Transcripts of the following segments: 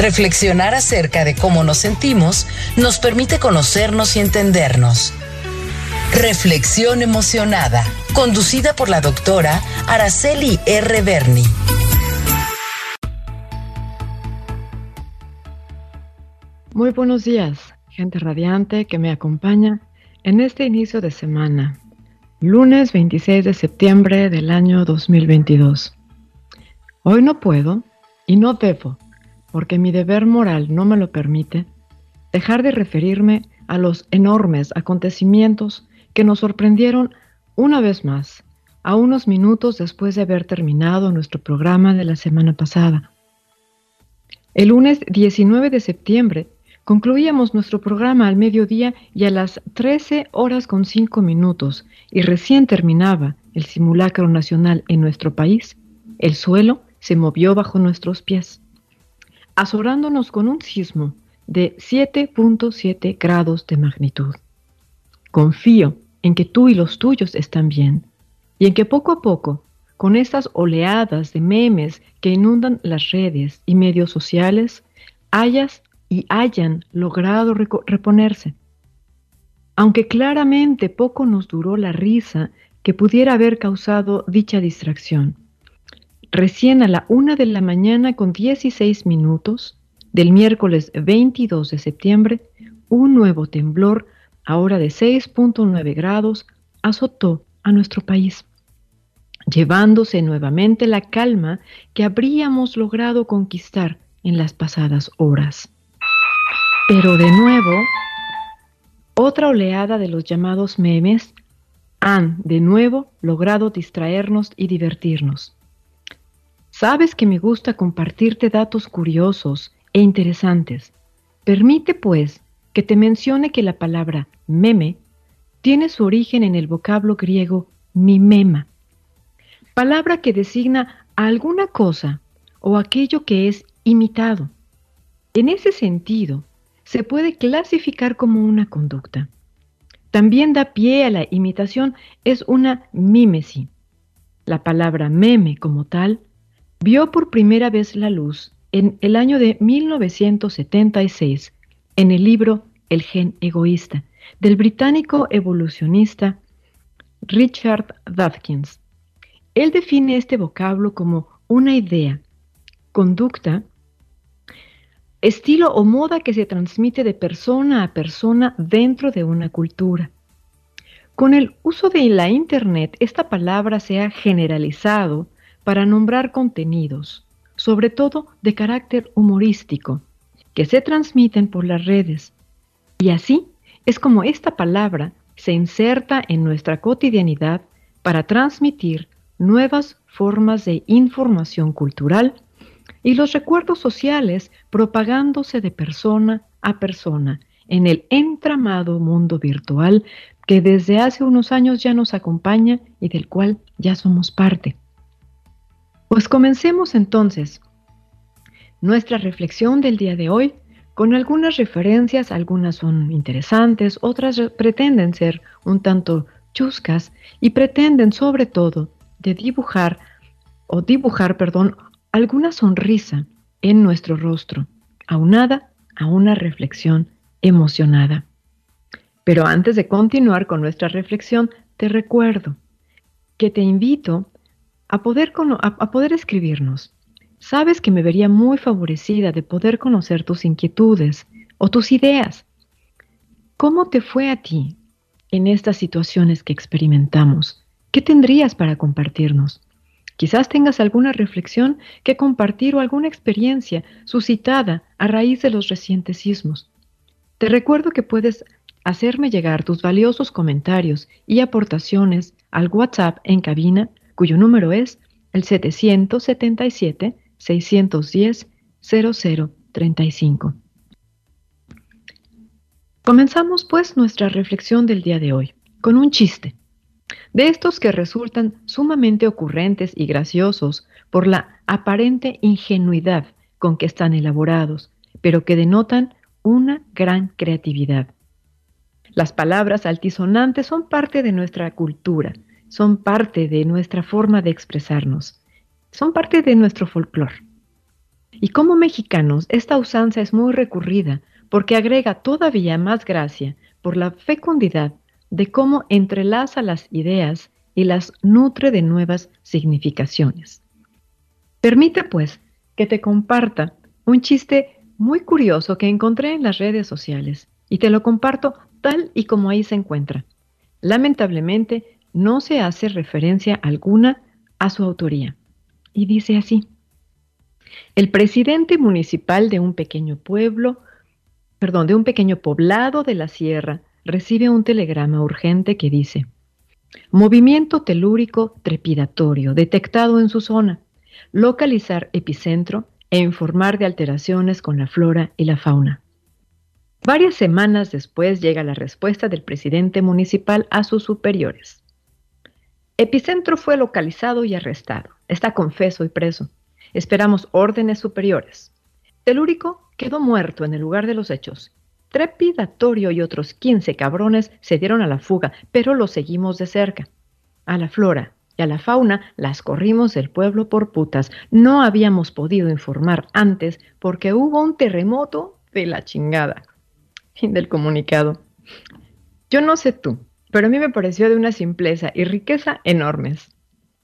Reflexionar acerca de cómo nos sentimos nos permite conocernos y entendernos. Reflexión emocionada, conducida por la doctora Araceli R. Berni. Muy buenos días, gente radiante que me acompaña en este inicio de semana, lunes 26 de septiembre del año 2022. Hoy no puedo y no debo porque mi deber moral no me lo permite, dejar de referirme a los enormes acontecimientos que nos sorprendieron una vez más, a unos minutos después de haber terminado nuestro programa de la semana pasada. El lunes 19 de septiembre concluíamos nuestro programa al mediodía y a las 13 horas con 5 minutos y recién terminaba el simulacro nacional en nuestro país, el suelo se movió bajo nuestros pies azorándonos con un sismo de 7.7 grados de magnitud. Confío en que tú y los tuyos están bien y en que poco a poco, con estas oleadas de memes que inundan las redes y medios sociales, hayas y hayan logrado reponerse. Aunque claramente poco nos duró la risa que pudiera haber causado dicha distracción. Recién a la una de la mañana con 16 minutos del miércoles 22 de septiembre, un nuevo temblor, ahora de 6.9 grados, azotó a nuestro país, llevándose nuevamente la calma que habríamos logrado conquistar en las pasadas horas. Pero de nuevo, otra oleada de los llamados memes han de nuevo logrado distraernos y divertirnos. Sabes que me gusta compartirte datos curiosos e interesantes. Permite, pues, que te mencione que la palabra meme tiene su origen en el vocablo griego mimema, palabra que designa alguna cosa o aquello que es imitado. En ese sentido, se puede clasificar como una conducta. También da pie a la imitación, es una mímesi. La palabra meme como tal vio por primera vez la luz en el año de 1976 en el libro El gen egoísta del británico evolucionista Richard Dawkins. Él define este vocablo como una idea, conducta, estilo o moda que se transmite de persona a persona dentro de una cultura. Con el uso de la Internet, esta palabra se ha generalizado para nombrar contenidos, sobre todo de carácter humorístico, que se transmiten por las redes. Y así es como esta palabra se inserta en nuestra cotidianidad para transmitir nuevas formas de información cultural y los recuerdos sociales propagándose de persona a persona en el entramado mundo virtual que desde hace unos años ya nos acompaña y del cual ya somos parte. Pues comencemos entonces nuestra reflexión del día de hoy con algunas referencias, algunas son interesantes, otras pretenden ser un tanto chuscas y pretenden sobre todo de dibujar o dibujar, perdón, alguna sonrisa en nuestro rostro, aunada a una reflexión emocionada. Pero antes de continuar con nuestra reflexión, te recuerdo que te invito a poder, a, poder escribirnos. Sabes que me vería muy favorecida de poder conocer tus inquietudes o tus ideas. ¿Cómo te fue a ti en estas situaciones que experimentamos? ¿Qué tendrías para compartirnos? Quizás tengas alguna reflexión que compartir o alguna experiencia suscitada a raíz de los recientes sismos. Te recuerdo que puedes hacerme llegar tus valiosos comentarios y aportaciones al WhatsApp en cabina cuyo número es el 777-610-0035. Comenzamos pues nuestra reflexión del día de hoy con un chiste, de estos que resultan sumamente ocurrentes y graciosos por la aparente ingenuidad con que están elaborados, pero que denotan una gran creatividad. Las palabras altisonantes son parte de nuestra cultura, son parte de nuestra forma de expresarnos, son parte de nuestro folclore. Y como mexicanos, esta usanza es muy recurrida porque agrega todavía más gracia por la fecundidad de cómo entrelaza las ideas y las nutre de nuevas significaciones. Permite, pues, que te comparta un chiste muy curioso que encontré en las redes sociales y te lo comparto tal y como ahí se encuentra. Lamentablemente, no se hace referencia alguna a su autoría. Y dice así, el presidente municipal de un pequeño pueblo, perdón, de un pequeño poblado de la sierra, recibe un telegrama urgente que dice, movimiento telúrico trepidatorio detectado en su zona, localizar epicentro e informar de alteraciones con la flora y la fauna. Varias semanas después llega la respuesta del presidente municipal a sus superiores. Epicentro fue localizado y arrestado. Está confeso y preso. Esperamos órdenes superiores. Telúrico quedó muerto en el lugar de los hechos. Trepidatorio y otros 15 cabrones se dieron a la fuga, pero los seguimos de cerca. A la flora y a la fauna las corrimos del pueblo por putas. No habíamos podido informar antes porque hubo un terremoto de la chingada. Fin del comunicado. Yo no sé tú, pero a mí me pareció de una simpleza y riqueza enormes.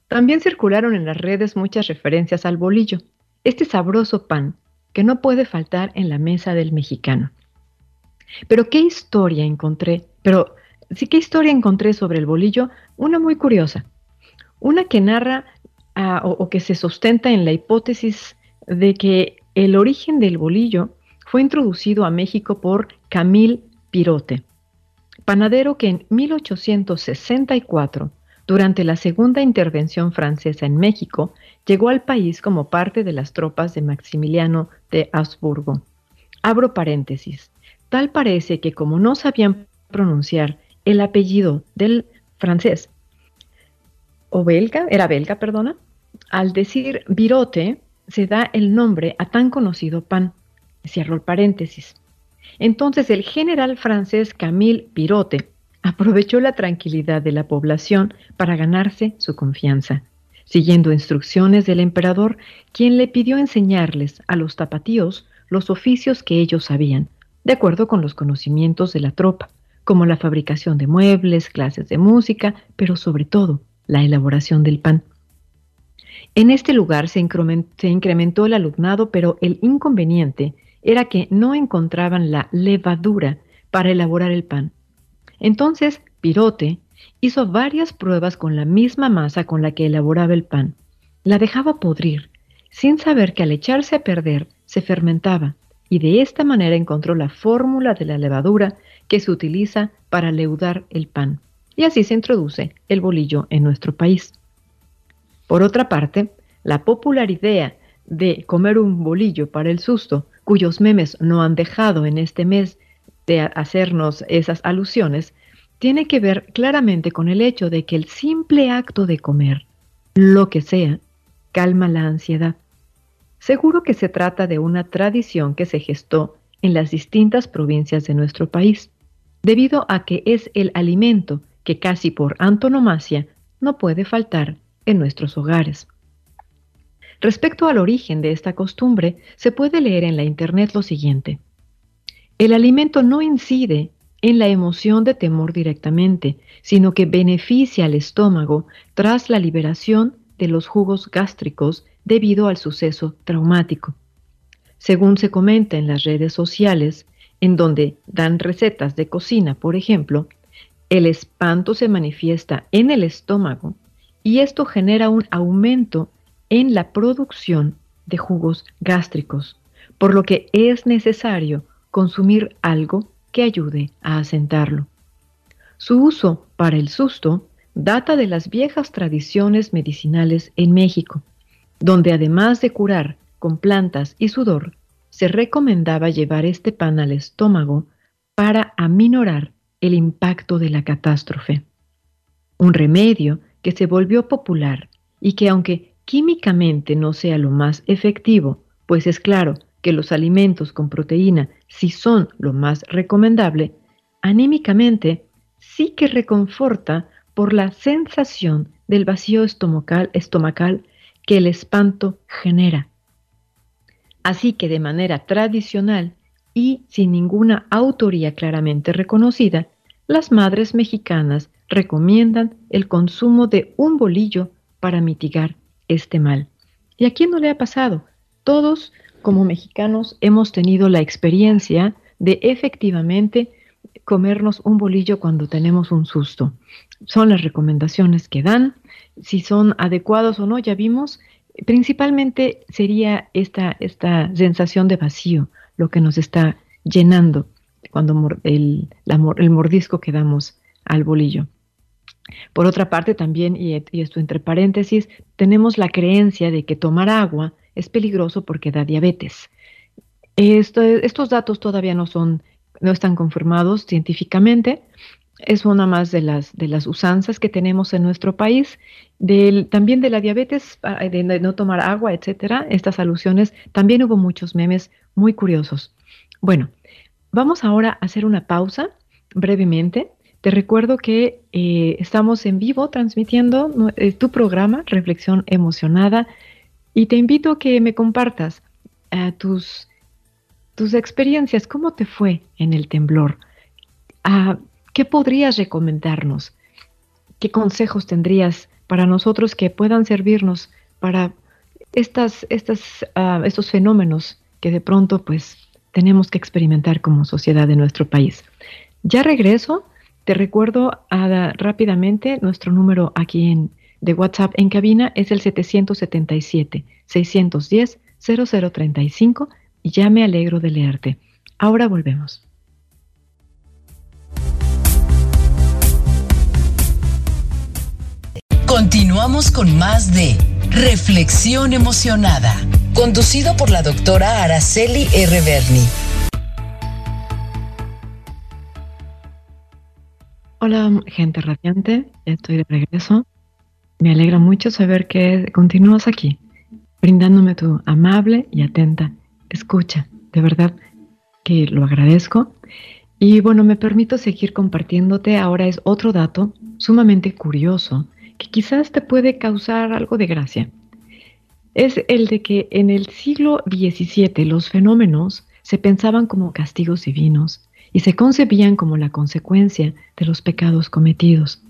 También circularon en las redes muchas referencias al bolillo, este sabroso pan que no puede faltar en la mesa del mexicano. Pero qué historia encontré, pero sí qué historia encontré sobre el bolillo, una muy curiosa, una que narra ah, o que se sustenta en la hipótesis de que el origen del bolillo fue introducido a México por Camille Pirote, panadero que en 1864, durante la segunda intervención francesa en México, llegó al país como parte de las tropas de Maximiliano de Habsburgo. Abro paréntesis. Tal parece que como no sabían pronunciar el apellido del francés, o belga, era belga, perdona, al decir virote se da el nombre a tan conocido pan. Cierro el paréntesis. Entonces el general francés Camille Pirote aprovechó la tranquilidad de la población para ganarse su confianza, siguiendo instrucciones del emperador, quien le pidió enseñarles a los tapatíos los oficios que ellos sabían, de acuerdo con los conocimientos de la tropa, como la fabricación de muebles, clases de música, pero sobre todo la elaboración del pan. En este lugar se incrementó el alumnado, pero el inconveniente era que no encontraban la levadura para elaborar el pan. Entonces, Pirote hizo varias pruebas con la misma masa con la que elaboraba el pan. La dejaba podrir, sin saber que al echarse a perder se fermentaba, y de esta manera encontró la fórmula de la levadura que se utiliza para leudar el pan. Y así se introduce el bolillo en nuestro país. Por otra parte, la popular idea de comer un bolillo para el susto cuyos memes no han dejado en este mes de hacernos esas alusiones, tiene que ver claramente con el hecho de que el simple acto de comer, lo que sea, calma la ansiedad. Seguro que se trata de una tradición que se gestó en las distintas provincias de nuestro país, debido a que es el alimento que casi por antonomasia no puede faltar en nuestros hogares. Respecto al origen de esta costumbre, se puede leer en la Internet lo siguiente. El alimento no incide en la emoción de temor directamente, sino que beneficia al estómago tras la liberación de los jugos gástricos debido al suceso traumático. Según se comenta en las redes sociales, en donde dan recetas de cocina, por ejemplo, el espanto se manifiesta en el estómago y esto genera un aumento en la producción de jugos gástricos, por lo que es necesario consumir algo que ayude a asentarlo. Su uso para el susto data de las viejas tradiciones medicinales en México, donde además de curar con plantas y sudor, se recomendaba llevar este pan al estómago para aminorar el impacto de la catástrofe. Un remedio que se volvió popular y que aunque químicamente no sea lo más efectivo, pues es claro que los alimentos con proteína sí son lo más recomendable, anímicamente sí que reconforta por la sensación del vacío estomacal, estomacal que el espanto genera. Así que de manera tradicional y sin ninguna autoría claramente reconocida, las madres mexicanas recomiendan el consumo de un bolillo para mitigar este mal. ¿Y a quién no le ha pasado? Todos como mexicanos hemos tenido la experiencia de efectivamente comernos un bolillo cuando tenemos un susto. Son las recomendaciones que dan. Si son adecuados o no, ya vimos. Principalmente sería esta, esta sensación de vacío lo que nos está llenando cuando el, el mordisco que damos al bolillo. Por otra parte, también, y, esto entre paréntesis, tenemos la creencia de que tomar agua es peligroso porque da diabetes. estos datos todavía no son no están confirmados científicamente. Es una más de las, de las usanzas que tenemos en nuestro país. También de la diabetes, de no tomar agua, etcétera. Estas alusiones, también hubo muchos memes muy curiosos. Bueno, vamos ahora a hacer una pausa brevemente. Te recuerdo que eh, estamos en vivo transmitiendo eh, tu programa, Reflexión Emocionada, y te invito a que me compartas uh, tus tus experiencias, ¿cómo te fue en el temblor? Ah, ¿Qué podrías recomendarnos? ¿Qué consejos tendrías para nosotros que puedan servirnos para estas, estas, ah, estos fenómenos que de pronto pues tenemos que experimentar como sociedad de nuestro país? Ya regreso, te recuerdo rápidamente nuestro número aquí en, de WhatsApp en cabina es el 777 610 0035 y ya me alegro de leerte. Ahora volvemos. Continuamos con más de Reflexión Emocionada, conducido por la doctora Araceli R. Berni. Hola, gente radiante, estoy de regreso. Me alegra mucho saber que continúas aquí, brindándome tu amable y atenta escucha. De verdad que lo agradezco. Y bueno, me permito seguir compartiéndote. Ahora es otro dato sumamente curioso que quizás te puede causar algo de gracia. Es el de que en el siglo XVII los fenómenos se pensaban como castigos divinos y se concebían como la consecuencia de los pecados cometidos.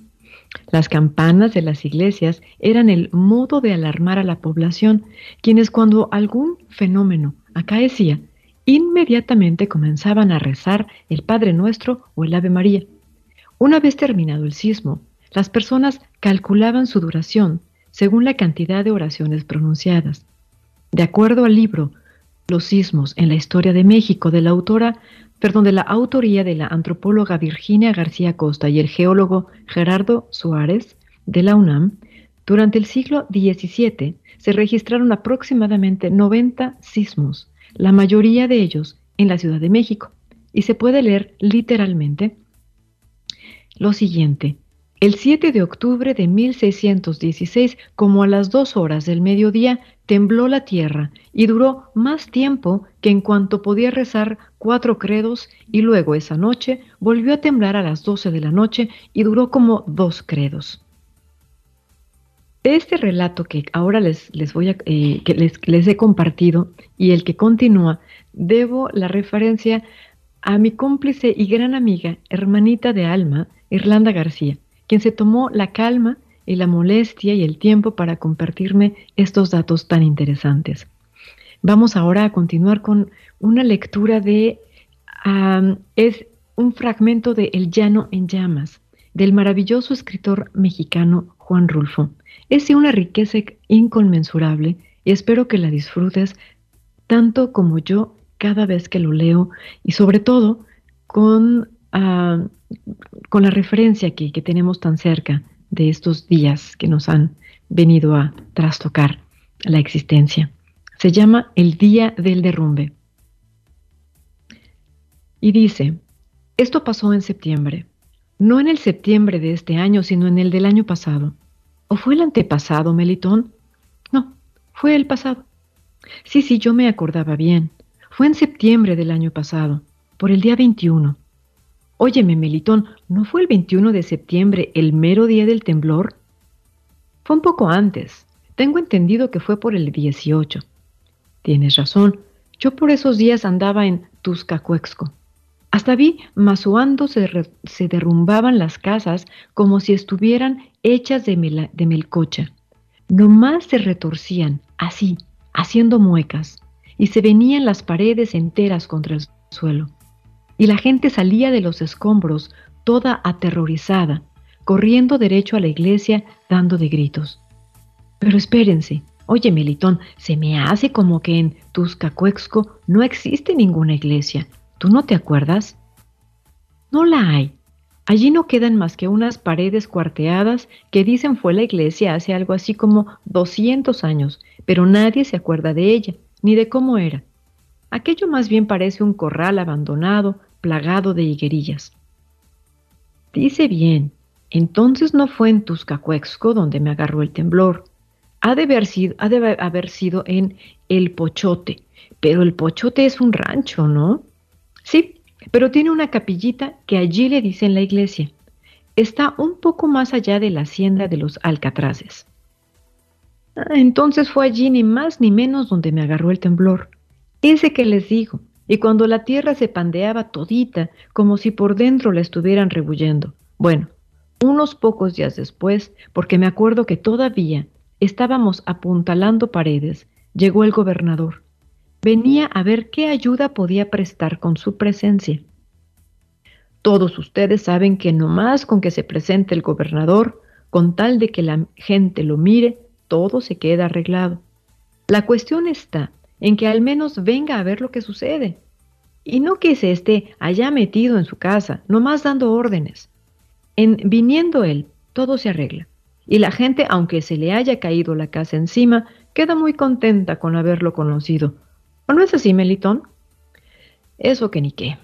Las campanas de las iglesias eran el modo de alarmar a la población, quienes cuando algún fenómeno acaecía, inmediatamente comenzaban a rezar el Padre Nuestro o el Ave María. Una vez terminado el sismo, las personas calculaban su duración según la cantidad de oraciones pronunciadas. De acuerdo al libro Los sismos en la historia de México de la autora, perdón, de la autoría de la antropóloga Virginia García Costa y el geólogo Gerardo Suárez de la UNAM, durante el siglo XVII se registraron aproximadamente 90 sismos, la mayoría de ellos en la Ciudad de México, y se puede leer literalmente lo siguiente. El 7 de octubre de 1616, como a las dos horas del mediodía, tembló la tierra y duró más tiempo que en cuanto podía rezar cuatro credos y luego esa noche volvió a temblar a las 12 de la noche y duró como dos credos. De este relato que ahora les, les voy a, eh, que les, les he compartido y el que continúa, debo la referencia a mi cómplice y gran amiga, hermanita de alma, Irlanda García, quien se tomó la calma y la molestia y el tiempo para compartirme estos datos tan interesantes. Vamos ahora a continuar con una lectura de, es un fragmento de El llano en llamas, del maravilloso escritor mexicano Juan Rulfo. Es de una riqueza inconmensurable y espero que la disfrutes tanto como yo cada vez que lo leo y sobre todo con, ah, con la referencia que, que tenemos tan cerca de estos días que nos han venido a trastocar la existencia. Se llama El Día del Derrumbe. Y dice, Esto pasó en septiembre. No en el septiembre de este año, sino en el del año pasado. ¿O fue el antepasado, Melitón? No, fue el pasado. Sí, sí, yo me acordaba bien. Fue en septiembre del año pasado, por el día 21. Óyeme, Melitón, ¿no fue el 21 de septiembre el mero día del temblor? Fue un poco antes. Tengo entendido que fue por el 18. Tienes razón. Yo por esos días andaba en Tuscacuexco. Hasta vi masuando se, derrumbaban las casas como si estuvieran hechas de, de melcocha. Nomás se retorcían, así, haciendo muecas, y se venían las paredes enteras contra el suelo. Y la gente salía de los escombros toda aterrorizada, corriendo derecho a la iglesia dando de gritos. Pero espérense, oye Melitón, se me hace como que en Tuscacuexco no existe ninguna iglesia. ¿Tú no te acuerdas? No la hay. Allí no quedan más que unas paredes cuarteadas que dicen fue la iglesia hace algo así como 200 años, pero nadie se acuerda de ella, ni de cómo era. Aquello más bien parece un corral abandonado, plagado de higuerillas. Dice bien, entonces no fue en Tuscacuexco donde me agarró el temblor. Ha de, haber sido, ha de haber sido en El Pochote, pero el Pochote es un rancho, ¿no? Sí, pero tiene una capillita que allí le dicen la iglesia. Está un poco más allá de la hacienda de los Alcatraces. Ah, entonces fue allí ni más ni menos donde me agarró el temblor. Ese que les digo, y cuando la tierra se pandeaba todita, como si por dentro la estuvieran rebullendo. Bueno, unos pocos días después, porque me acuerdo que todavía estábamos apuntalando paredes, llegó el gobernador venía a ver qué ayuda podía prestar con su presencia. Todos ustedes saben que no más con que se presente el gobernador, con tal de que la gente lo mire, todo se queda arreglado. La cuestión está en que al menos venga a ver lo que sucede, y no que se esté allá metido en su casa, nomás dando órdenes. En viniendo él, todo se arregla, y la gente, aunque se le haya caído la casa encima, queda muy contenta con haberlo conocido, ¿O no es así, Melitón? Eso que ni qué.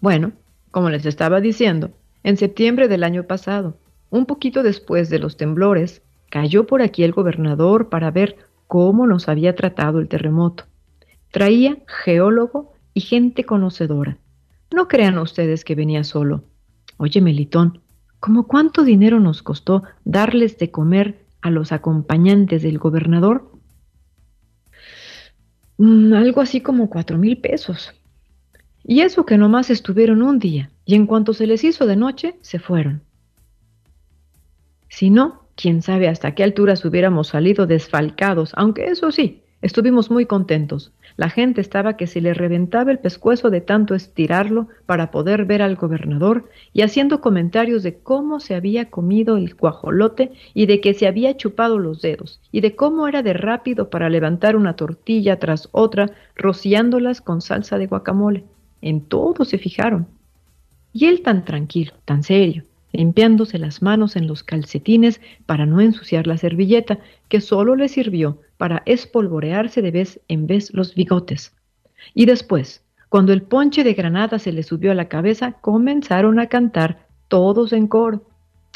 Bueno, como les estaba diciendo, en septiembre del año pasado, un poquito después de los temblores, cayó por aquí el gobernador para ver cómo nos había tratado el terremoto. Traía geólogo y gente conocedora. No crean ustedes que venía solo. Oye, Melitón, ¿cómo cuánto dinero nos costó darles de comer a los acompañantes del gobernador? Mm, algo así como cuatro mil pesos. Y eso que nomás estuvieron un día, y en cuanto se les hizo de noche, se fueron. Si no, quién sabe hasta qué alturas hubiéramos salido desfalcados, aunque eso sí, estuvimos muy contentos. La gente estaba que se le reventaba el pescuezo de tanto estirarlo para poder ver al gobernador y haciendo comentarios de cómo se había comido el cuajolote y de que se había chupado los dedos y de cómo era de rápido para levantar una tortilla tras otra rociándolas con salsa de guacamole. En todo se fijaron. Y él tan tranquilo, tan serio, limpiándose las manos en los calcetines para no ensuciar la servilleta, que solo le sirvió para espolvorearse de vez en vez los bigotes. Y después, cuando el ponche de granada se le subió a la cabeza, comenzaron a cantar todos en coro.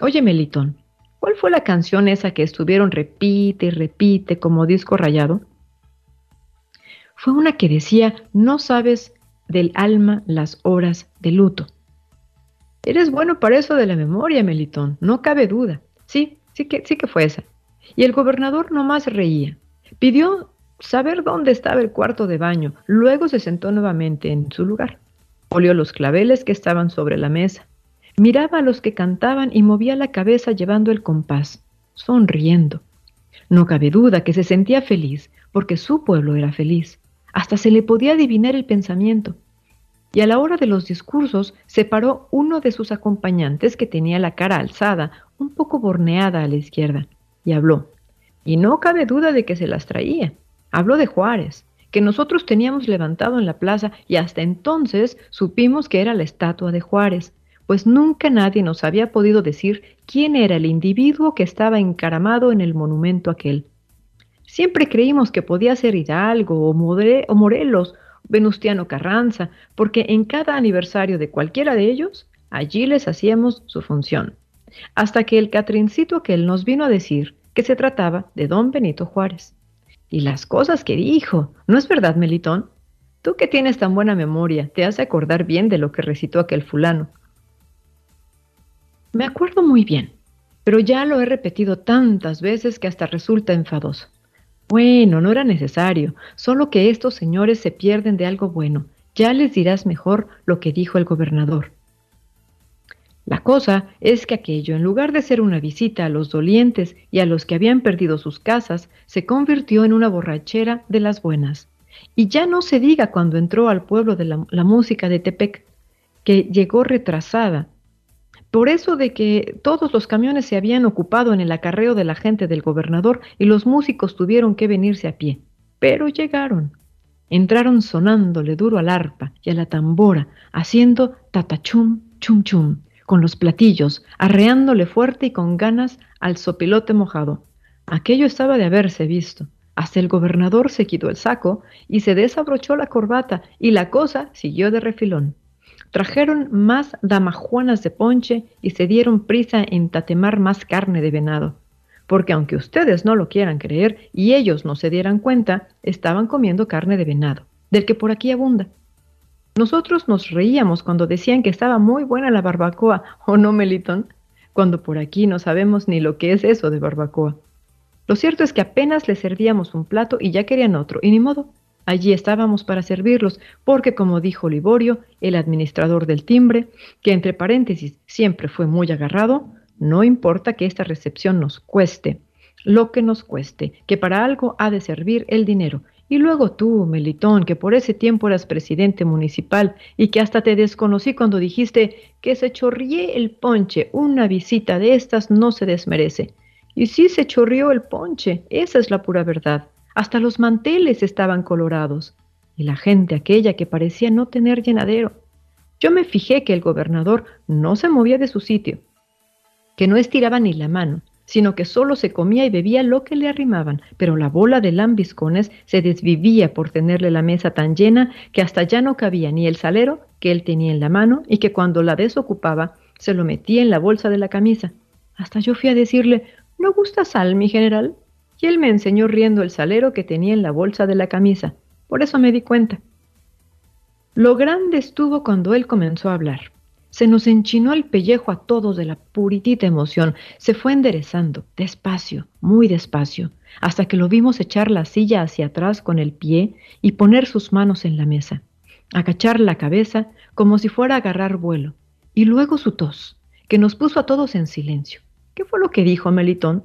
Oye, Melitón, ¿cuál fue la canción esa que estuvieron repite y repite como disco rayado? Fue una que decía, no sabes del alma las horas de luto. Eres bueno para eso de la memoria, Melitón, no cabe duda. Sí, sí que, sí que fue esa. Y el gobernador nomás reía. Pidió saber dónde estaba el cuarto de baño, luego se sentó nuevamente en su lugar. Olió los claveles que estaban sobre la mesa. Miraba a los que cantaban y movía la cabeza llevando el compás, sonriendo. No cabe duda que se sentía feliz, porque su pueblo era feliz. Hasta se le podía adivinar el pensamiento y a la hora de los discursos se paró uno de sus acompañantes que tenía la cara alzada, un poco borneada a la izquierda, y habló. Y no cabe duda de que se las traía. Habló de Juárez, que nosotros teníamos levantado en la plaza y hasta entonces supimos que era la estatua de Juárez, pues nunca nadie nos había podido decir quién era el individuo que estaba encaramado en el monumento aquel. Siempre creímos que podía ser Hidalgo o, o Morelos Venustiano Carranza, porque en cada aniversario de cualquiera de ellos, allí les hacíamos su función. Hasta que el Catrincito aquel nos vino a decir que se trataba de don Benito Juárez. Y las cosas que dijo, ¿no es verdad, Melitón? Tú que tienes tan buena memoria, te hace acordar bien de lo que recitó aquel fulano. Me acuerdo muy bien, pero ya lo he repetido tantas veces que hasta resulta enfadoso. Bueno, no era necesario, solo que estos señores se pierden de algo bueno. Ya les dirás mejor lo que dijo el gobernador. La cosa es que aquello, en lugar de ser una visita a los dolientes y a los que habían perdido sus casas, se convirtió en una borrachera de las buenas. Y ya no se diga cuando entró al pueblo de la, la música de Tepec, que llegó retrasada por eso de que todos los camiones se habían ocupado en el acarreo de la gente del gobernador y los músicos tuvieron que venirse a pie. Pero llegaron. Entraron sonándole duro al arpa y a la tambora, haciendo tatachum, chum chum, con los platillos, arreándole fuerte y con ganas al sopilote mojado. Aquello estaba de haberse visto. Hasta el gobernador se quitó el saco y se desabrochó la corbata y la cosa siguió de refilón. Trajeron más damajuanas de ponche y se dieron prisa en tatemar más carne de venado, porque aunque ustedes no lo quieran creer y ellos no se dieran cuenta, estaban comiendo carne de venado, del que por aquí abunda. Nosotros nos reíamos cuando decían que estaba muy buena la barbacoa, ¿o no, Melitón? Cuando por aquí no sabemos ni lo que es eso de barbacoa. Lo cierto es que apenas les servíamos un plato y ya querían otro, y ni modo, Allí estábamos para servirlos, porque como dijo Liborio, el administrador del timbre, que entre paréntesis siempre fue muy agarrado, no importa que esta recepción nos cueste, lo que nos cueste, que para algo ha de servir el dinero. Y luego tú, Melitón, que por ese tiempo eras presidente municipal y que hasta te desconocí cuando dijiste que se chorrié el ponche, una visita de estas no se desmerece. Y sí se chorrió el ponche, esa es la pura verdad. Hasta los manteles estaban colorados, y la gente aquella que parecía no tener llenadero. Yo me fijé que el gobernador no se movía de su sitio, que no estiraba ni la mano, sino que solo se comía y bebía lo que le arrimaban, pero la bola de lambiscones se desvivía por tenerle la mesa tan llena que hasta ya no cabía ni el salero que él tenía en la mano y que cuando la desocupaba se lo metía en la bolsa de la camisa. Hasta yo fui a decirle, ¿no gusta sal, mi general? Y él me enseñó riendo el salero que tenía en la bolsa de la camisa. Por eso me di cuenta. Lo grande estuvo cuando él comenzó a hablar. Se nos enchinó el pellejo a todos de la puritita emoción. Se fue enderezando, despacio, muy despacio, hasta que lo vimos echar la silla hacia atrás con el pie y poner sus manos en la mesa, agachar la cabeza como si fuera a agarrar vuelo, y luego su tos, que nos puso a todos en silencio. ¿Qué fue lo que dijo Melitón?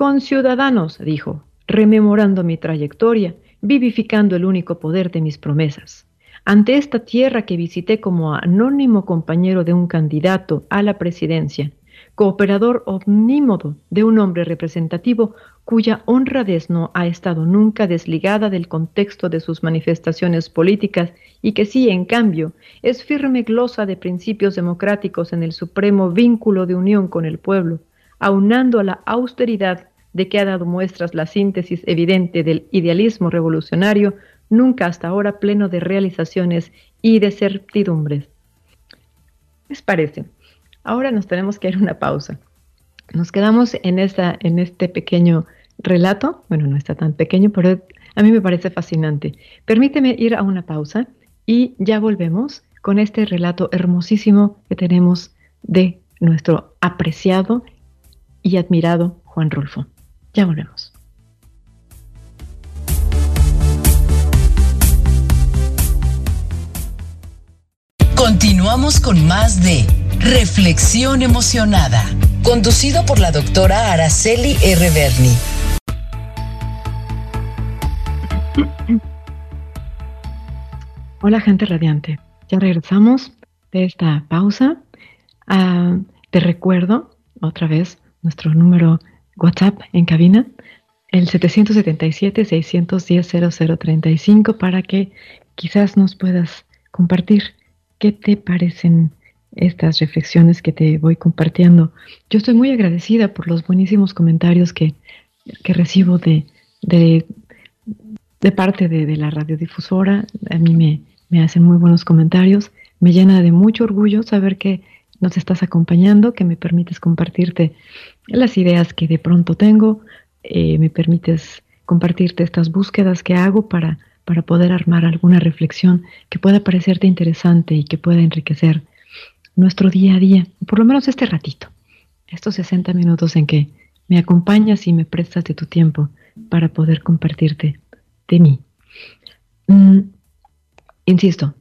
Con ciudadanos, dijo, rememorando mi trayectoria, vivificando el único poder de mis promesas. Ante esta tierra que visité como anónimo compañero de un candidato a la presidencia, cooperador omnímodo de un hombre representativo cuya honradez no ha estado nunca desligada del contexto de sus manifestaciones políticas y que sí, en cambio, es firme glosa de principios democráticos en el supremo vínculo de unión con el pueblo, aunando a la austeridad de que ha dado muestras la síntesis evidente del idealismo revolucionario, nunca hasta ahora pleno de realizaciones y de certidumbres. ¿Les parece? Ahora nos tenemos que ir a una pausa. Nos quedamos en, esta, en este pequeño relato, bueno, no está tan pequeño, pero a mí me parece fascinante. Permíteme ir a una pausa y ya volvemos con este relato hermosísimo que tenemos de nuestro apreciado y admirado Juan Rolfo. Ya volvemos. Continuamos con más de Reflexión Emocionada, conducido por la doctora Araceli R. Berni. Hola gente radiante, ya regresamos de esta pausa. Ah, te recuerdo otra vez nuestro número WhatsApp en cabina, el 777-610-0035 para que quizás nos puedas compartir qué te parecen estas reflexiones que te voy compartiendo. Yo estoy muy agradecida por los buenísimos comentarios que, recibo de, de parte de, la radiodifusora. A mí me, me hacen muy buenos comentarios. Me llena de mucho orgullo saber que nos estás acompañando, que me permites compartirte las ideas que de pronto tengo, eh, me permites compartirte estas búsquedas que hago para, para poder armar alguna reflexión que pueda parecerte interesante y que pueda enriquecer nuestro día a día, por lo menos este ratito, estos 60 minutos en que me acompañas y me prestas de tu tiempo para poder compartirte de mí. Mm, insisto,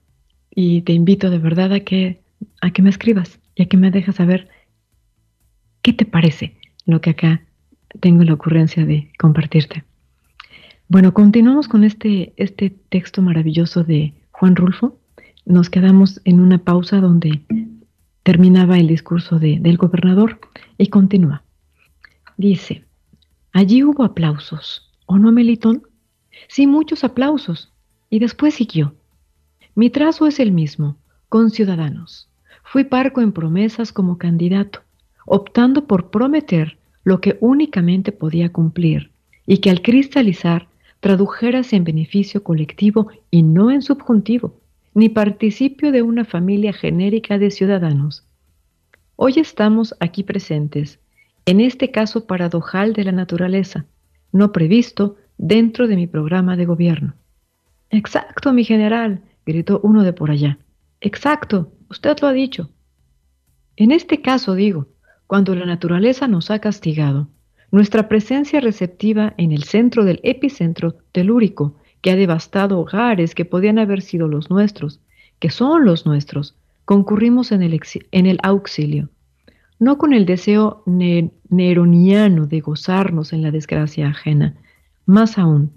y te invito de verdad a que, a que me escribas y a que me dejes saber qué te parece lo que acá tengo la ocurrencia de compartirte. Bueno, continuamos con este, este texto maravilloso de Juan Rulfo. Nos quedamos en una pausa donde terminaba el discurso del gobernador y continúa. Dice, allí hubo aplausos, ¿o no, Melitón? Sí, muchos aplausos. Y después siguió. Mi trazo es el mismo, con ciudadanos. Fui parco en promesas como candidato, optando por prometer lo que únicamente podía cumplir y que al cristalizar tradujeras en beneficio colectivo y no en subjuntivo, ni participio de una familia genérica de ciudadanos. Hoy estamos aquí presentes, en este caso paradojal de la naturaleza, no previsto dentro de mi programa de gobierno. Exacto, mi general, gritó uno de por allá. Exacto, usted lo ha dicho. En este caso digo, cuando la naturaleza nos ha castigado, nuestra presencia receptiva en el centro del epicentro telúrico, que ha devastado hogares que podían haber sido los nuestros, que son los nuestros, concurrimos en el, auxilio, no con el deseo neroniano de gozarnos en la desgracia ajena, más aún,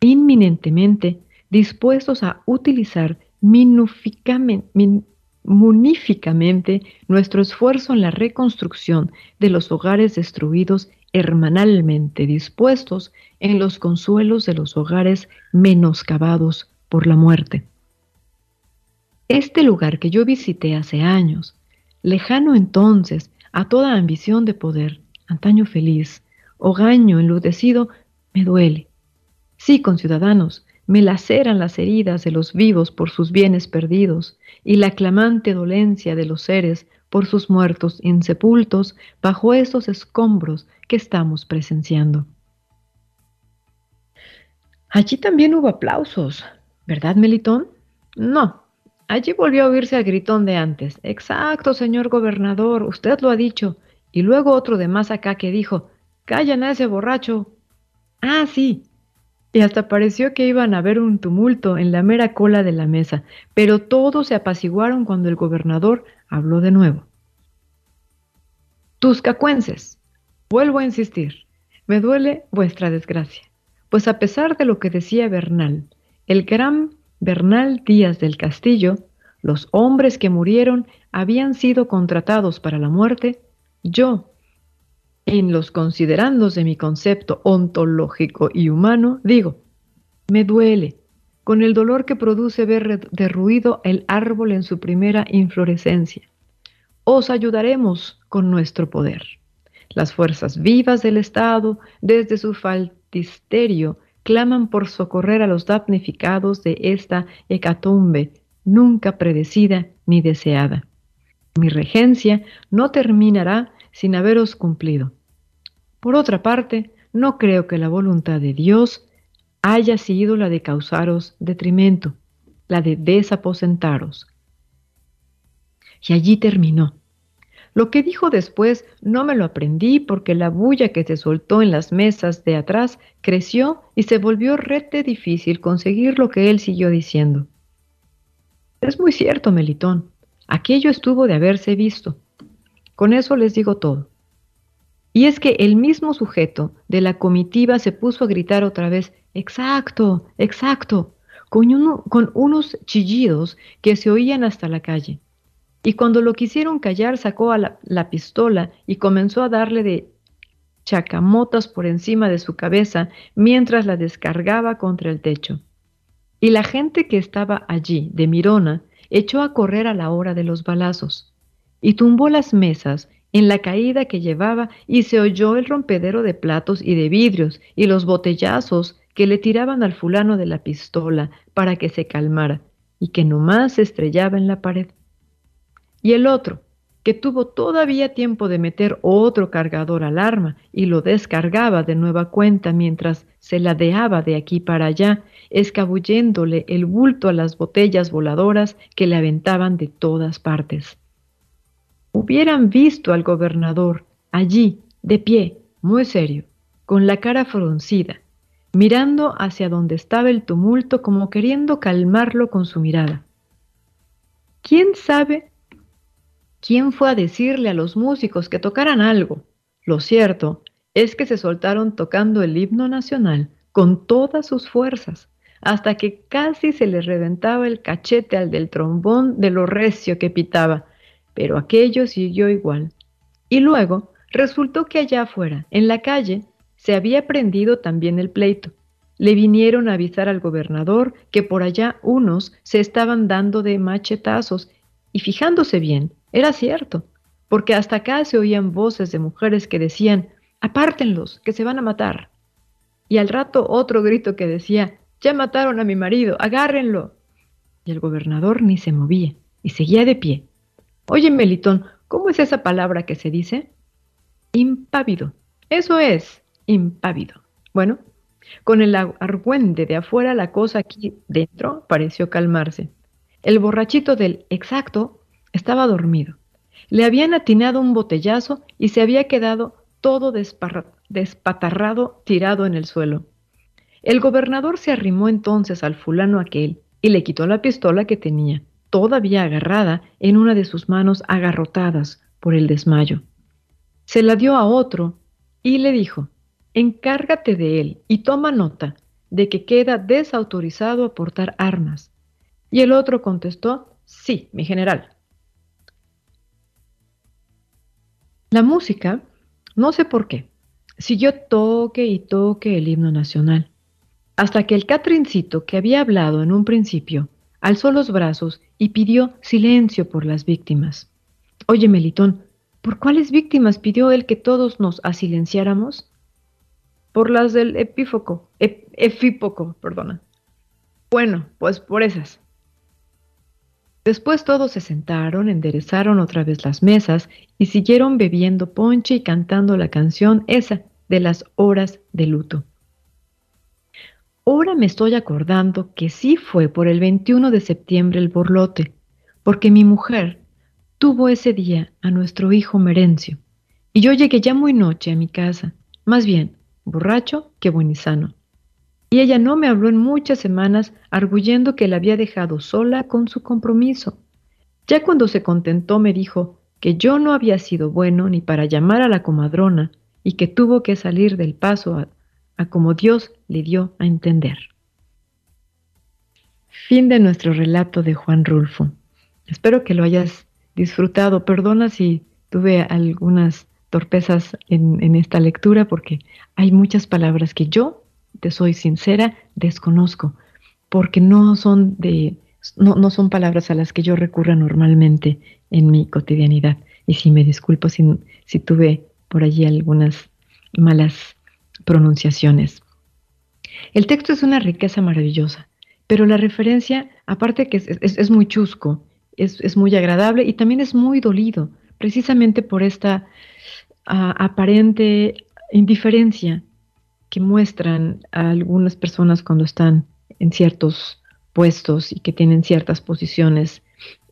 inminentemente dispuestos a utilizar minúficamente muníficamente nuestro esfuerzo en la reconstrucción de los hogares destruidos hermanalmente dispuestos en los consuelos de los hogares menoscabados por la muerte. Este lugar que yo visité hace años, lejano entonces a toda ambición de poder, antaño feliz, hogaño enludecido, me duele. Sí, conciudadanos, me laceran las heridas de los vivos por sus bienes perdidos y la clamante dolencia de los seres por sus muertos insepultos bajo esos escombros que estamos presenciando. Allí también hubo aplausos, ¿verdad, Melitón? No, allí volvió a oírse el gritón de antes. Exacto, señor gobernador, usted lo ha dicho. Y luego otro de más acá que dijo, callan a ese borracho. Ah, sí, y hasta pareció que iban a haber un tumulto en la mera cola de la mesa, pero todos se apaciguaron cuando el gobernador habló de nuevo. Tuscacuenses, vuelvo a insistir, me duele vuestra desgracia, pues a pesar de lo que decía Bernal, el gran Bernal Díaz del Castillo, los hombres que murieron habían sido contratados para la muerte, yo, en los considerandos de mi concepto ontológico y humano, digo, me duele, con el dolor que produce ver derruido el árbol en su primera inflorescencia. Os ayudaremos con nuestro poder. Las fuerzas vivas del Estado, desde su faltisterio, claman por socorrer a los damnificados de esta hecatombe nunca predecida ni deseada. Mi regencia no terminará sin haberos cumplido. Por otra parte, no creo que la voluntad de Dios haya sido la de causaros detrimento, la de desaposentaros. Y allí terminó. Lo que dijo después no me lo aprendí porque la bulla que se soltó en las mesas de atrás creció y se volvió rete difícil conseguir lo que él siguió diciendo. Es muy cierto, Melitón. Aquello estuvo de haberse visto. Con eso les digo todo. Y es que el mismo sujeto de la comitiva se puso a gritar otra vez, exacto, exacto, con, unos chillidos que se oían hasta la calle. Y cuando lo quisieron callar, sacó a la, la pistola y comenzó a darle de chacamotas por encima de su cabeza mientras la descargaba contra el techo. Y la gente que estaba allí, de Mirona, echó a correr a la hora de los balazos y tumbó las mesas en la caída que llevaba y se oyó el rompedero de platos y de vidrios y los botellazos que le tiraban al fulano de la pistola para que se calmara y que nomás se estrellaba en la pared. Y el otro, que tuvo todavía tiempo de meter otro cargador al arma y lo descargaba de nueva cuenta mientras se ladeaba de aquí para allá, escabulléndole el bulto a las botellas voladoras que le aventaban de todas partes. Hubieran visto al gobernador allí, de pie, muy serio, con la cara fruncida, mirando hacia donde estaba el tumulto como queriendo calmarlo con su mirada. ¿Quién sabe quién fue a decirle a los músicos que tocaran algo? Lo cierto es que se soltaron tocando el himno nacional con todas sus fuerzas, hasta que casi se le reventaba el cachete al del trombón de lo recio que pitaba, pero aquello siguió igual. Y luego resultó que allá afuera, en la calle, se había prendido también el pleito. Le vinieron a avisar al gobernador que por allá unos se estaban dando de machetazos, y fijándose bien, era cierto, porque hasta acá se oían voces de mujeres que decían, apártenlos, que se van a matar. Y al rato otro grito que decía, ya mataron a mi marido, agárrenlo. Y el gobernador ni se movía y seguía de pie. Oye, Melitón, ¿cómo es esa palabra que se dice? Impávido. Eso es, impávido. Bueno, con el argüende de afuera la cosa aquí dentro pareció calmarse. El borrachito del exacto estaba dormido. Le habían atinado un botellazo y se había quedado todo despatarrado tirado en el suelo. El gobernador se arrimó entonces al fulano aquel y le quitó la pistola que tenía, todavía agarrada en una de sus manos agarrotadas por el desmayo. Se la dio a otro y le dijo, encárgate de él y toma nota de que queda desautorizado a portar armas. Y el otro contestó, sí, mi general. La música, no sé por qué, siguió toque y toque el himno nacional hasta que el Catrincito, que había hablado en un principio, alzó los brazos y pidió silencio por las víctimas. Oye, Melitón, ¿por cuáles víctimas pidió él que todos nos asilenciáramos? Por las del epífoco, efípoco, perdona. Bueno, pues por esas. Después todos se sentaron, enderezaron otra vez las mesas y siguieron bebiendo ponche y cantando la canción esa de las horas de luto. Ahora me estoy acordando que sí fue por el 21 de septiembre el borlote, porque mi mujer tuvo ese día a nuestro hijo Merencio, y yo llegué ya muy noche a mi casa, más bien borracho que buenizano. Y ella no me habló en muchas semanas, arguyendo que la había dejado sola con su compromiso. Ya cuando se contentó me dijo que yo no había sido bueno ni para llamar a la comadrona y que tuvo que salir del paso a, a como Dios le dio a entender. Fin de nuestro relato de Juan Rulfo. Espero que lo hayas disfrutado. Perdona si tuve algunas torpezas en, esta lectura porque hay muchas palabras que yo, te soy sincera, desconozco, porque no son de, no, no son palabras a las que yo recurra normalmente en mi cotidianidad. Y si me disculpo si, si tuve por allí algunas malas pronunciaciones. El texto es una riqueza maravillosa, pero la referencia, aparte que es, muy chusco, es, muy agradable y también es muy dolido, precisamente por esta ah, aparente indiferencia que muestran a algunas personas cuando están en ciertos puestos y que tienen ciertas posiciones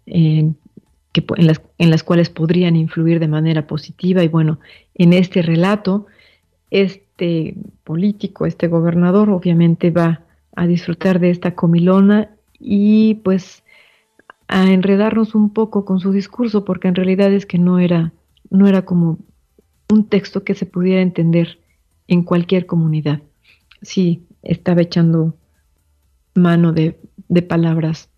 que, en, las, en las cuales podrían influir de manera positiva. Y bueno, en este relato, es, este político, este gobernador, obviamente va a disfrutar de esta comilona y pues a enredarnos un poco con su discurso, porque en realidad es que no era, no era como un texto que se pudiera entender en cualquier comunidad. Sí, estaba echando mano de, palabras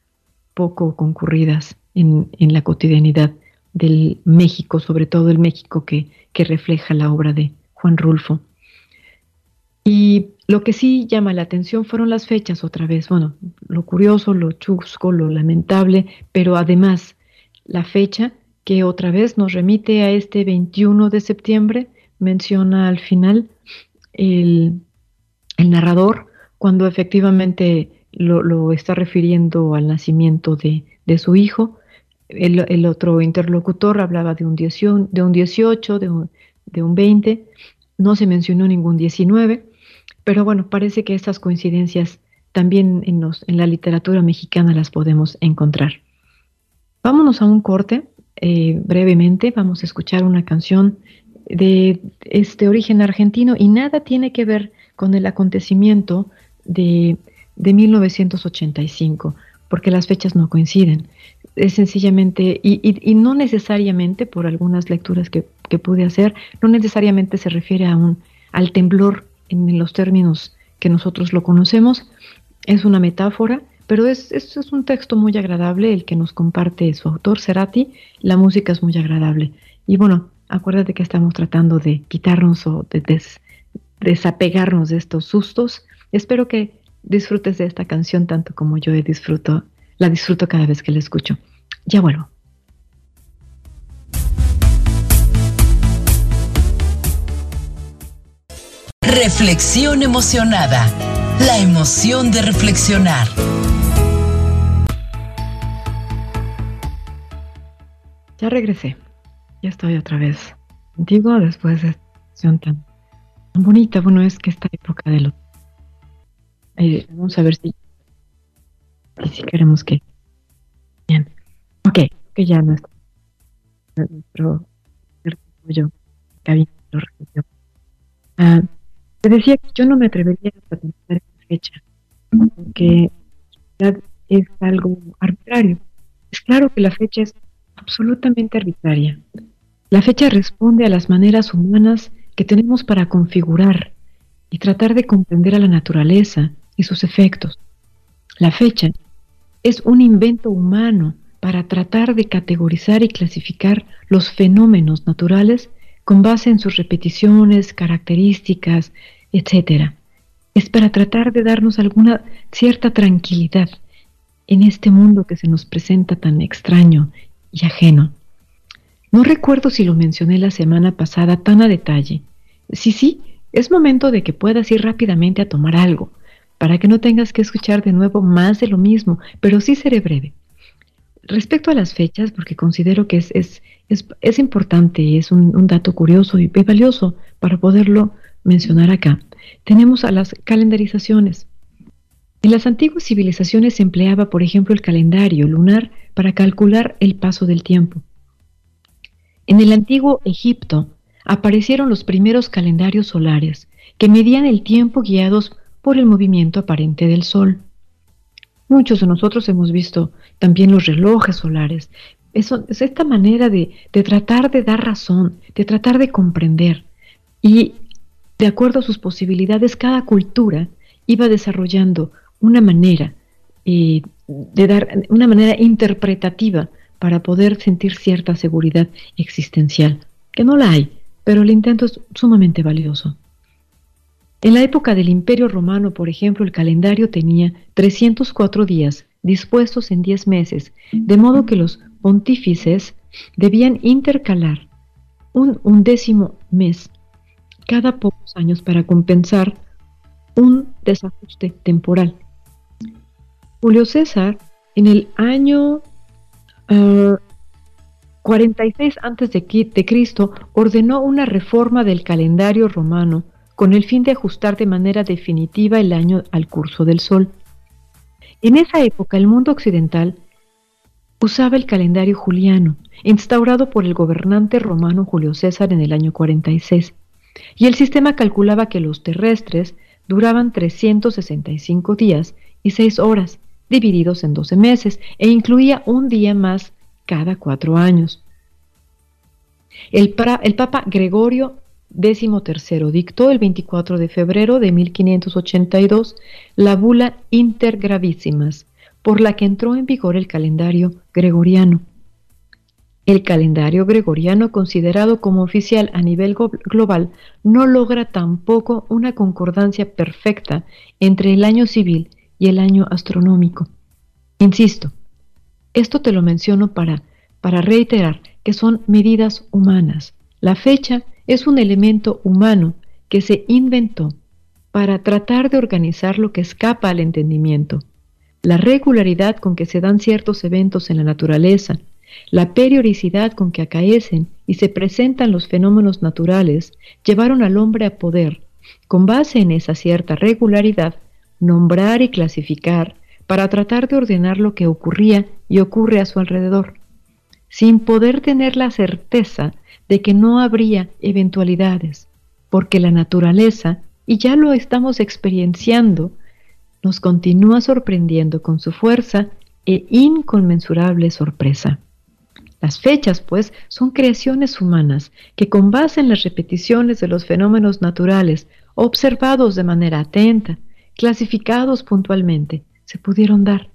poco concurridas en, la cotidianidad del México, sobre todo el México que, que refleja la obra de Juan Rulfo. Y lo que sí llama la atención fueron las fechas otra vez. Bueno, lo curioso, lo chusco, lo lamentable, pero además la fecha que otra vez nos remite a este 21 de septiembre, menciona al final el, el narrador cuando efectivamente lo, está refiriendo al nacimiento de, su hijo. El, otro interlocutor hablaba de un, 18, de un 18, de un, de un 20, no se mencionó ningún 19, pero bueno, parece que estas coincidencias también en, en la literatura mexicana las podemos encontrar. Vámonos a un corte, eh, brevemente, vamos a escuchar una canción de este origen argentino y nada tiene que ver con el acontecimiento de, de 1985, porque las fechas no coinciden. Es sencillamente, y, y, no necesariamente, por algunas lecturas que, que, pude hacer, no necesariamente se refiere a un, al temblor en los términos que nosotros lo conocemos, es una metáfora, pero es, es, un texto muy agradable el que nos comparte su autor, Cerati, la música es muy agradable. Y bueno, acuérdate que estamos tratando de quitarnos o de desapegarnos de estos sustos. Espero que disfrutes de esta canción tanto como yo disfruto, la disfruto cada vez que la escucho. Ya vuelvo. Reflexión emocionada. La emoción de reflexionar. Ya regresé. Ya estoy otra vez contigo después de esta canción tan, bonita. Bueno, es que esta época de lo eh, vamos a ver si, si queremos que. Bien. Ok, que ya no está. Nuestro yo, lo repitió. Te decía que yo no me atrevería a pensar esa fecha, porque es algo arbitrario. Es claro que la fecha es absolutamente arbitraria. La fecha responde a las maneras humanas que tenemos para configurar y tratar de comprender a la naturaleza y sus efectos. La fecha es un invento humano para tratar de categorizar y clasificar los fenómenos naturales con base en sus repeticiones, características, etc. Es para tratar de darnos alguna cierta tranquilidad en este mundo que se nos presenta tan extraño y ajeno. No recuerdo si lo mencioné la semana pasada tan a detalle. Sí, sí, es momento de que puedas ir rápidamente a tomar algo, para que no tengas que escuchar de nuevo más de lo mismo, pero sí seré breve. Respecto a las fechas, porque considero que es, es, es, es importante, es un, un, dato curioso y valioso para poderlo mencionar acá, tenemos a las calendarizaciones. En las antiguas civilizaciones se empleaba, por ejemplo, el calendario lunar para calcular el paso del tiempo. En el antiguo Egipto aparecieron los primeros calendarios solares que medían el tiempo guiados por el movimiento aparente del Sol. Muchos de nosotros hemos visto también los relojes solares. Eso, es esta manera de, tratar de dar razón, de tratar de comprender. Y de acuerdo a sus posibilidades, cada cultura iba desarrollando una manera eh, de dar una manera interpretativa para poder sentir cierta seguridad existencial, que no la hay, pero el intento es sumamente valioso. En la época del Imperio Romano, por ejemplo, el calendario tenía 304 días dispuestos en 10 meses, de modo que los pontífices debían intercalar un undécimo mes cada pocos años para compensar un desajuste temporal. Julio César, en el año 46 a.C., ordenó una reforma del calendario romano con el fin de ajustar de manera definitiva el año al curso del Sol. En esa época el mundo occidental usaba el calendario juliano, instaurado por el gobernante romano Julio César en el año 46, y el sistema calculaba que los terrestres duraban 365 días y 6 horas, divididos en 12 meses, e incluía un día más cada cuatro años. El, el Papa Gregorio décimo dictó el 24 de febrero de 1582 la bula Intergravísimas, por la que entró en vigor el calendario gregoriano. El calendario gregoriano, considerado como oficial a nivel global, no logra tampoco una concordancia perfecta entre el año civil y el año astronómico. Insisto, esto te lo menciono para, para reiterar que son medidas humanas. La fecha es un elemento humano que se inventó para tratar de organizar lo que escapa al entendimiento. La regularidad con que se dan ciertos eventos en la naturaleza, la periodicidad con que acaecen y se presentan los fenómenos naturales llevaron al hombre a poder, con base en esa cierta regularidad, nombrar y clasificar para tratar de ordenar lo que ocurría y ocurre a su alrededor, sin poder tener la certeza de que no habría eventualidades, porque la naturaleza, y ya lo estamos experienciando, nos continúa sorprendiendo con su fuerza e inconmensurable sorpresa. Las fechas, pues, son creaciones humanas que con base en las repeticiones de los fenómenos naturales, observados de manera atenta, clasificados puntualmente, se pudieron dar,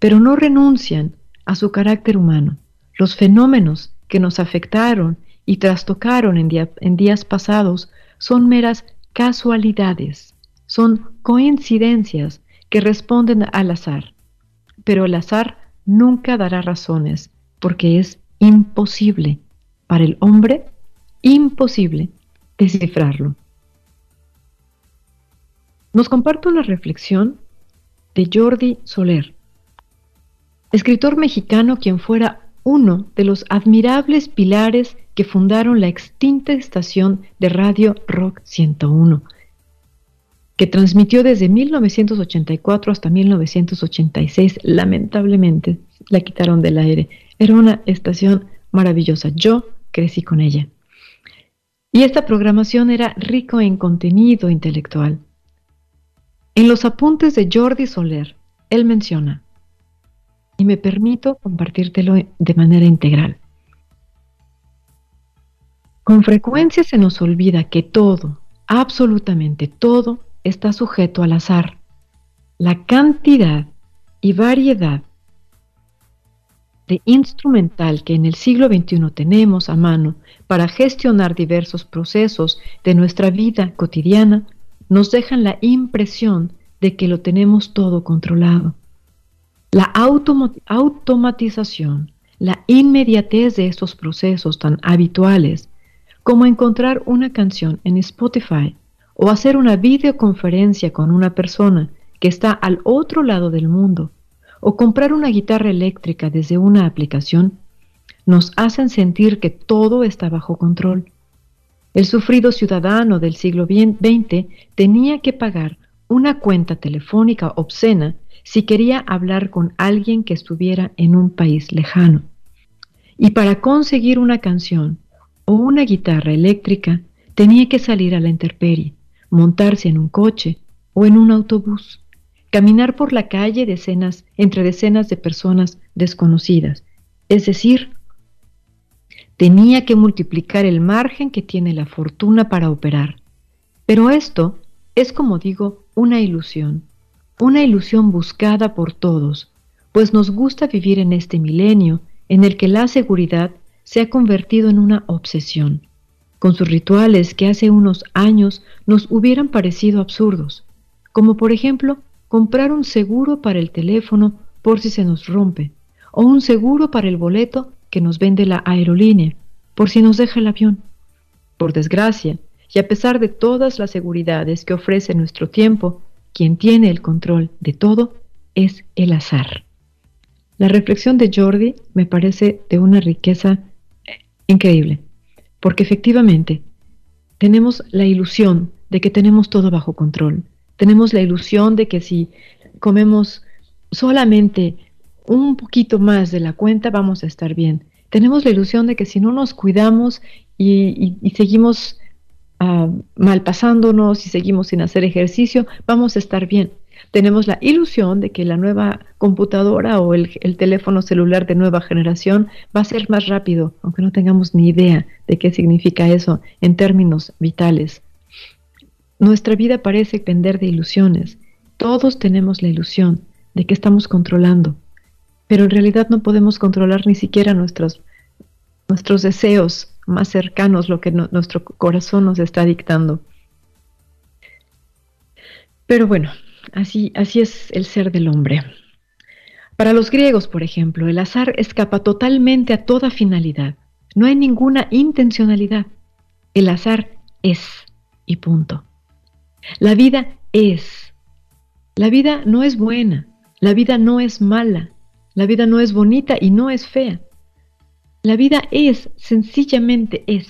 pero no renuncian a su carácter humano. Los fenómenos que nos afectaron y trastocaron en, días pasados son meras casualidades, son coincidencias que responden al azar. Pero el azar nunca dará razones, porque es imposible para el hombre, imposible descifrarlo. Nos comparto una reflexión de Jordi Soler, escritor mexicano quien fuera uno de los admirables pilares que fundaron la extinta estación de radio Rock 101, que transmitió desde 1984 hasta 1986. Lamentablemente la quitaron del aire. Era una estación maravillosa. Yo crecí con ella. Y esta programación era rico en contenido intelectual. En los apuntes de Jordi Soler, él menciona, y me permito compartírtelo de manera integral. Con frecuencia se nos olvida que todo, absolutamente todo, está sujeto al azar. La cantidad y variedad de instrumental que en el siglo XXI tenemos a mano para gestionar diversos procesos de nuestra vida cotidiana nos dejan la impresión de que lo tenemos todo controlado. La automatización, la inmediatez de estos procesos tan habituales, como encontrar una canción en Spotify o hacer una videoconferencia con una persona que está al otro lado del mundo, o comprar una guitarra eléctrica desde una aplicación, nos hacen sentir que todo está bajo control. El sufrido ciudadano del siglo XX tenía que pagar una cuenta telefónica obscena si quería hablar con alguien que estuviera en un país lejano. Y para conseguir una canción o una guitarra eléctrica tenía que salir a la intemperie, montarse en un coche o en un autobús, caminar por la calle decenas, entre decenas de personas desconocidas, es decir, tenía que multiplicar el margen que tiene la fortuna para operar. Pero esto es, como digo, una ilusión, una ilusión buscada por todos, pues nos gusta vivir en este milenio en el que la seguridad se ha convertido en una obsesión, con sus rituales que hace unos años nos hubieran parecido absurdos, como por ejemplo comprar un seguro para el teléfono por si se nos rompe, o un seguro para el boleto que nos vende la aerolínea, por si nos deja el avión. Por desgracia, y a pesar de todas las seguridades que ofrece nuestro tiempo, quien tiene el control de todo es el azar. La reflexión de Jordi me parece de una riqueza increíble, porque efectivamente tenemos la ilusión de que tenemos todo bajo control. Tenemos la ilusión de que si comemos solamente un poquito más de la cuenta vamos a estar bien. Tenemos la ilusión de que si no nos cuidamos y, seguimos uh, malpasándonos y seguimos sin hacer ejercicio, vamos a estar bien. Tenemos la ilusión de que la nueva computadora o el, el, teléfono celular de nueva generación va a ser más rápido, aunque no tengamos ni idea de qué significa eso en términos vitales. Nuestra vida parece pender de ilusiones. Todos tenemos la ilusión de que estamos controlando, pero en realidad no podemos controlar ni siquiera nuestros deseos más cercanos, lo que nuestro corazón nos está dictando. Pero bueno, así, así es el ser del hombre. Para los griegos, por ejemplo, el azar escapa totalmente a toda finalidad. No hay ninguna intencionalidad. El azar es y punto. La vida es. La vida no es buena, la vida no es mala, la vida no es bonita y no es fea. La vida es, sencillamente es,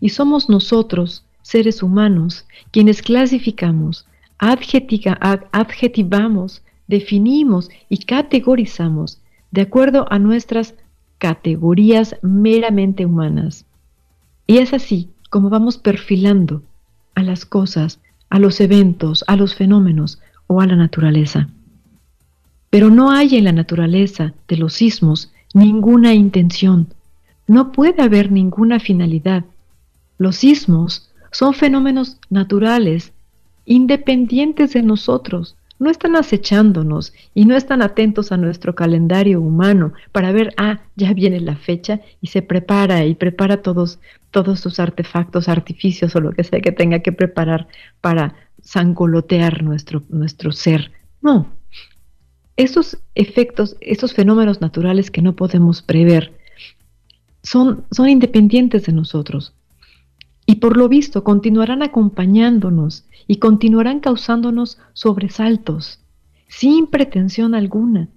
y somos nosotros, seres humanos, quienes clasificamos, adjetivamos, definimos y categorizamos de acuerdo a nuestras categorías meramente humanas. Y es así como vamos perfilando a las cosas, a los eventos, a los fenómenos o a la naturaleza. Pero no hay en la naturaleza de los sismos ninguna intención, no puede haber ninguna finalidad. Los sismos son fenómenos naturales, independientes de nosotros, no están acechándonos y no están atentos a nuestro calendario humano para ver, ah, ya viene la fecha y se prepara y prepara todos, todos sus artefactos, artificios o lo que sea que tenga que preparar para sangolotear nuestro, nuestro ser. No. Esos efectos, esos fenómenos naturales que no podemos prever, son, son independientes de nosotros. Y por lo visto continuarán acompañándonos y continuarán causándonos sobresaltos, sin pretensión alguna.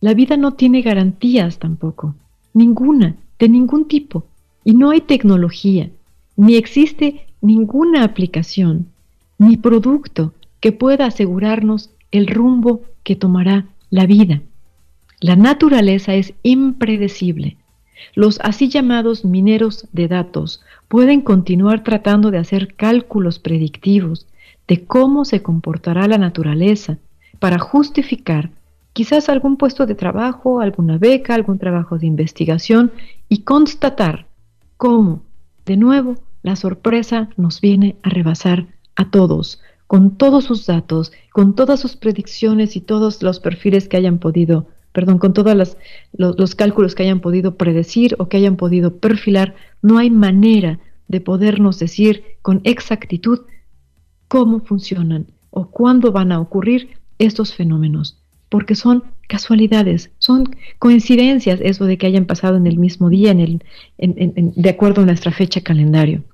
La vida no tiene garantías tampoco, ninguna, de ningún tipo. Y no hay tecnología, ni existe ninguna aplicación, ni producto que pueda asegurarnos el rumbo que tomará la vida. La naturaleza es impredecible los así llamados mineros de datos pueden continuar tratando de hacer cálculos predictivos de cómo se comportará la naturaleza para justificar quizás algún puesto de trabajo, alguna beca, algún trabajo de investigación y constatar cómo, de nuevo, la sorpresa nos viene a rebasar a todos, con todos sus datos, con todas sus predicciones y todos los perfiles que hayan podido perdón, con todos los, cálculos que hayan podido predecir o que hayan podido perfilar, no hay manera de podernos decir con exactitud cómo funcionan o cuándo van a ocurrir estos fenómenos, porque son casualidades, son coincidencias eso de que hayan pasado en el mismo día, en el, de acuerdo a nuestra fecha calendario.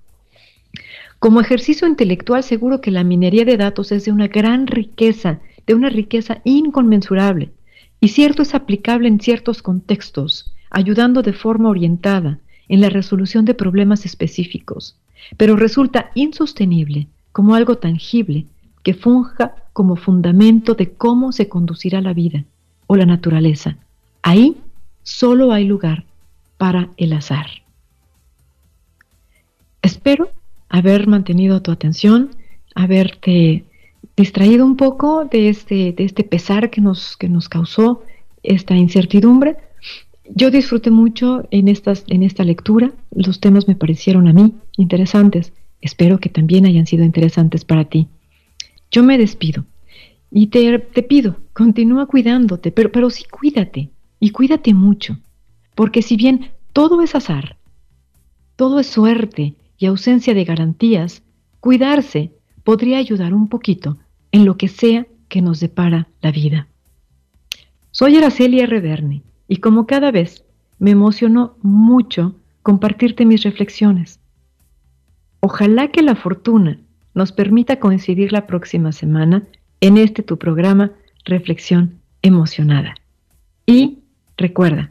Como ejercicio intelectual, seguro que la minería de datos es de una gran riqueza, de una riqueza inconmensurable. Y cierto es aplicable en ciertos contextos, ayudando de forma orientada en la resolución de problemas específicos, pero resulta insostenible como algo tangible que funja como fundamento de cómo se conducirá la vida o la naturaleza. Ahí solo hay lugar para el azar. Espero haber mantenido tu atención, haberte distraído un poco de este, de este pesar que nos, que nos causó esta incertidumbre. Yo disfruté mucho en, estas, en esta lectura, los temas me parecieron a mí interesantes, espero que también hayan sido interesantes para ti. Yo me despido y te, te pido, continúa cuidándote, pero, pero sí cuídate y cuídate mucho, porque si bien todo es azar, todo es suerte y ausencia de garantías, cuidarse podría ayudar un poquito en lo que sea que nos depara la vida. Soy Araceli R. y como cada vez me emocionó mucho compartirte mis reflexiones. Ojalá que la fortuna nos permita coincidir la próxima semana en este tu programa Reflexión Emocionada. Y recuerda,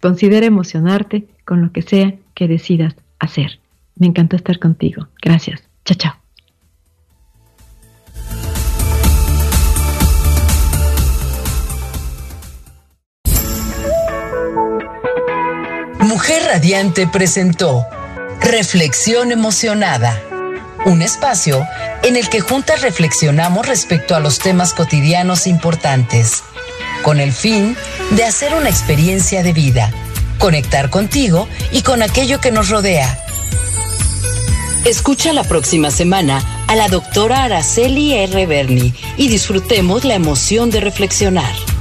considera emocionarte con lo que sea que decidas hacer. Me encantó estar contigo. Gracias. Chao, chao. Mujer Radiante presentó Reflexión Emocionada, un espacio en el que juntas reflexionamos respecto a los temas cotidianos importantes, con el fin de hacer una experiencia de vida, conectar contigo y con aquello que nos rodea. Escucha la próxima semana a la doctora Araceli R. Berni y disfrutemos la emoción de reflexionar.